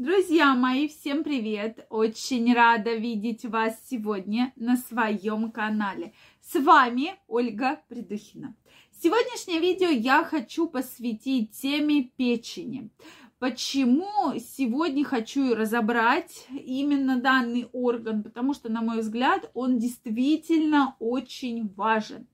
Друзья мои, всем привет! Очень рада видеть вас сегодня на своем канале. С вами Ольга Придухина. Сегодняшнее видео я хочу посвятить теме печени. Почему сегодня хочу разобрать именно данный орган? Потому что, на мой взгляд, он действительно очень важен.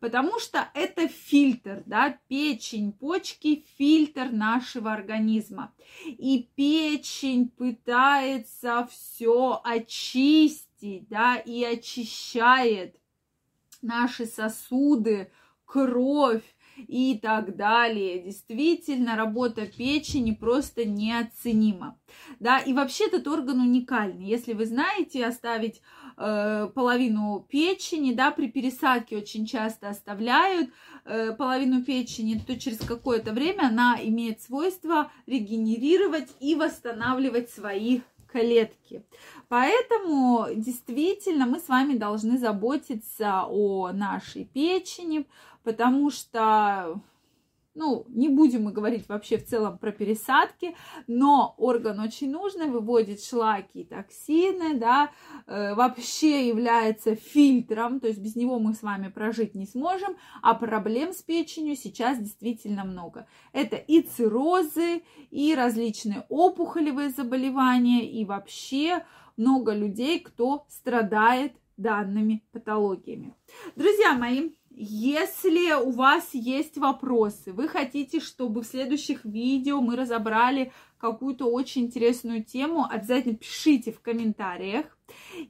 Потому что это фильтр, да, печень, почки, фильтр нашего организма. И печень пытается все очистить, да, и очищает наши сосуды, кровь, и так далее. Действительно, работа печени просто неоценима. Да, и вообще этот орган уникальный. Если вы знаете, оставить э, половину печени, да, при пересадке очень часто оставляют э, половину печени, то через какое-то время она имеет свойство регенерировать и восстанавливать свои клетки. Поэтому действительно мы с вами должны заботиться о нашей печени, потому что ну, не будем мы говорить вообще в целом про пересадки, но орган очень нужный, выводит шлаки и токсины, да, э, вообще является фильтром, то есть без него мы с вами прожить не сможем, а проблем с печенью сейчас действительно много. Это и циррозы, и различные опухолевые заболевания, и вообще много людей, кто страдает данными патологиями. Друзья мои, если у вас есть вопросы, вы хотите, чтобы в следующих видео мы разобрали какую-то очень интересную тему, обязательно пишите в комментариях.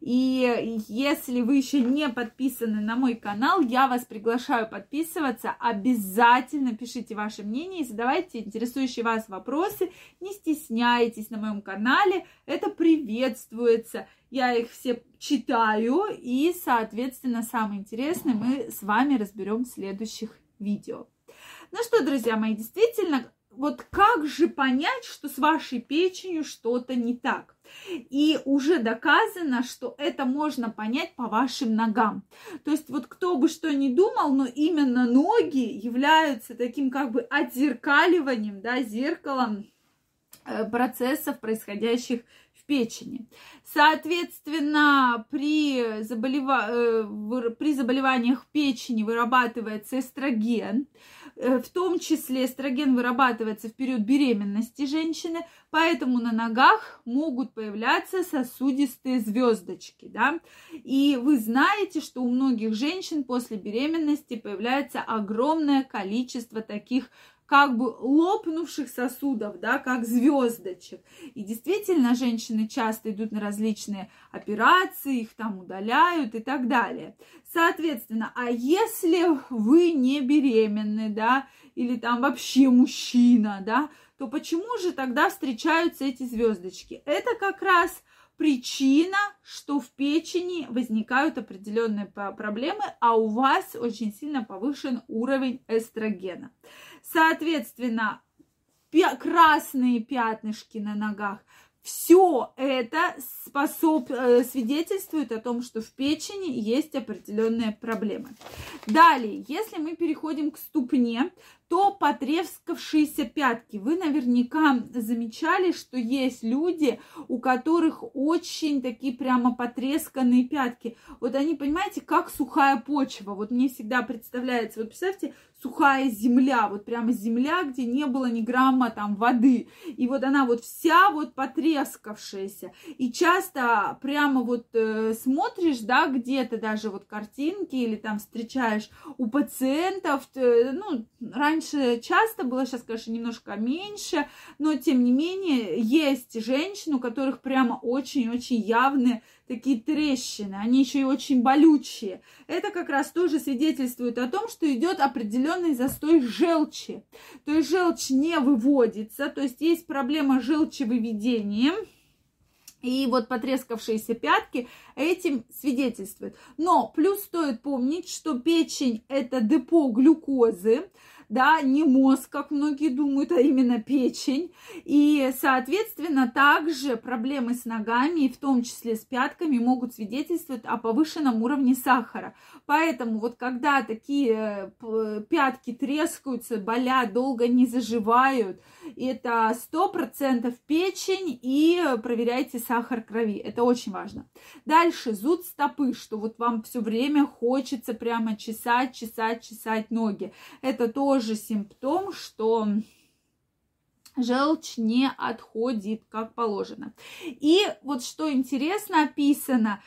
И если вы еще не подписаны на мой канал, я вас приглашаю подписываться. Обязательно пишите ваше мнение и задавайте интересующие вас вопросы. Не стесняйтесь на моем канале, это приветствуется. Я их все читаю и, соответственно, самое интересное мы с вами разберем в следующих видео. Ну что, друзья мои, действительно, вот как же понять, что с вашей печенью что-то не так? И уже доказано, что это можно понять по вашим ногам. То есть вот кто бы что ни думал, но именно ноги являются таким как бы отзеркаливанием, да, зеркалом э, процессов, происходящих печени. Соответственно, при, заболева... Э, при заболеваниях печени вырабатывается эстроген, Э, в том числе эстроген вырабатывается в период беременности женщины, поэтому на ногах могут появляться сосудистые звездочки, да. И вы знаете, что у многих женщин после беременности появляется огромное количество таких как бы лопнувших сосудов, да, как звездочек. И действительно, женщины часто идут на различные операции, их там удаляют и так далее. Соответственно, а если вы не беременны, да, или там вообще мужчина, да, то почему же тогда встречаются эти звездочки? Это как раз причина, что в печени возникают определенные проблемы, а у вас очень сильно повышен уровень эстрогена. Соответственно, красные пятнышки на ногах, все это способ, э, свидетельствует о том, что в печени есть определенные проблемы. Далее, если мы переходим к ступне, то потрескавшиеся пятки. Вы наверняка замечали, что есть люди, у которых очень такие прямо потресканные пятки. Вот они, понимаете, как сухая почва. Вот мне всегда представляется, вот представьте, сухая земля, вот прямо земля, где не было ни грамма там воды. И вот она вот вся вот потрескавшаяся. И часто прямо вот э, смотришь, да, где-то даже вот картинки или там встречаешь у пациентов, э, ну, раньше раньше часто было, сейчас, конечно, немножко меньше, но тем не менее есть женщины, у которых прямо очень-очень явные такие трещины, они еще и очень болючие. Это как раз тоже свидетельствует о том, что идет определенный застой желчи. То есть желчь не выводится, то есть есть проблема с желчевыведением, и вот потрескавшиеся пятки этим свидетельствуют. Но плюс стоит помнить, что печень это депо глюкозы, да, не мозг, как многие думают, а именно печень. И, соответственно, также проблемы с ногами, в том числе с пятками, могут свидетельствовать о повышенном уровне сахара. Поэтому вот когда такие э, пятки трескаются, болят, долго не заживают, это 100% печень и проверяйте сахар крови. Это очень важно. Дальше зуд стопы, что вот вам все время хочется прямо чесать, чесать, чесать ноги. Это тоже симптом, что желчь не отходит как положено. И вот что интересно описано,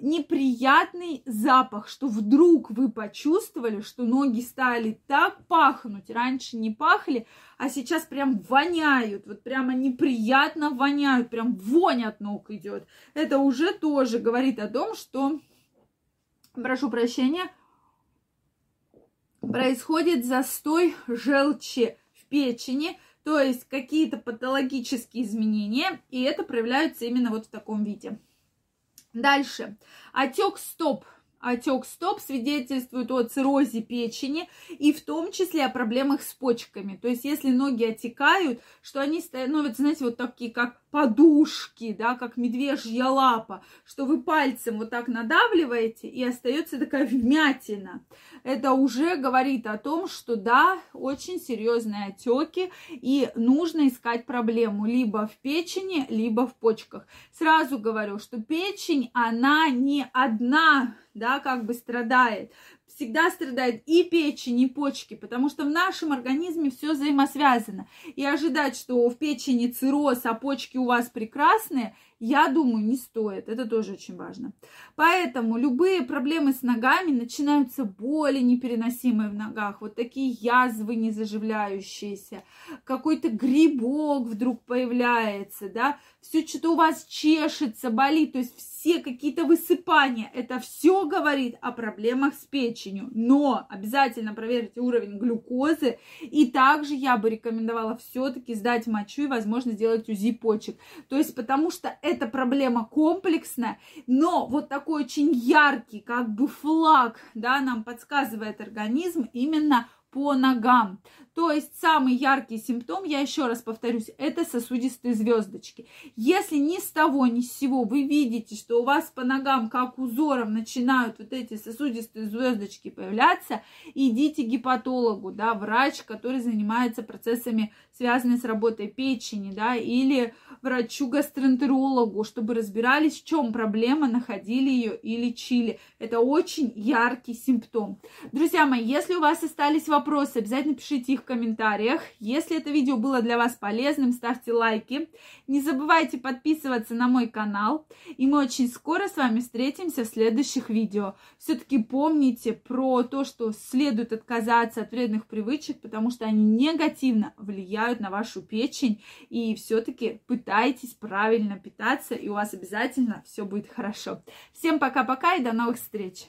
неприятный запах, что вдруг вы почувствовали, что ноги стали так пахнуть, раньше не пахли, а сейчас прям воняют, вот прямо неприятно воняют, прям вонь от ног идет. Это уже тоже говорит о том, что, прошу прощения, происходит застой желчи в печени, то есть какие-то патологические изменения, и это проявляется именно вот в таком виде. Дальше. Отек стоп. Отек стоп свидетельствует о циррозе печени и в том числе о проблемах с почками. То есть, если ноги отекают, что они становятся, знаете, вот такие, как подушки, да, как медвежья лапа, что вы пальцем вот так надавливаете, и остается такая вмятина. Это уже говорит о том, что да, очень серьезные отеки, и нужно искать проблему либо в печени, либо в почках. Сразу говорю, что печень, она не одна, да, как бы страдает всегда страдает и печень, и почки, потому что в нашем организме все взаимосвязано. И ожидать, что в печени цирроз, а почки у вас прекрасные, я думаю, не стоит. Это тоже очень важно. Поэтому любые проблемы с ногами начинаются боли непереносимые в ногах, вот такие язвы незаживляющиеся, какой-то грибок вдруг появляется, да, все что-то у вас чешется, болит, то есть все какие-то высыпания, это все говорит о проблемах с печенью. Но обязательно проверьте уровень глюкозы. И также я бы рекомендовала все-таки сдать мочу и, возможно, сделать УЗИ почек. То есть, потому что эта проблема комплексная, но вот такой очень яркий, как бы флаг, да, нам подсказывает организм именно по ногам. То есть самый яркий симптом, я еще раз повторюсь, это сосудистые звездочки. Если ни с того, ни с сего вы видите, что у вас по ногам, как узором, начинают вот эти сосудистые звездочки появляться, идите к гепатологу, да, врач, который занимается процессами, связанными с работой печени, да, или врачу-гастроэнтерологу, чтобы разбирались, в чем проблема, находили ее и лечили. Это очень яркий симптом. Друзья мои, если у вас остались вопросы, обязательно пишите их комментариях. Если это видео было для вас полезным, ставьте лайки. Не забывайте подписываться на мой канал. И мы очень скоро с вами встретимся в следующих видео. Все-таки помните про то, что следует отказаться от вредных привычек, потому что они негативно влияют на вашу печень. И все-таки пытайтесь правильно питаться, и у вас обязательно все будет хорошо. Всем пока-пока и до новых встреч!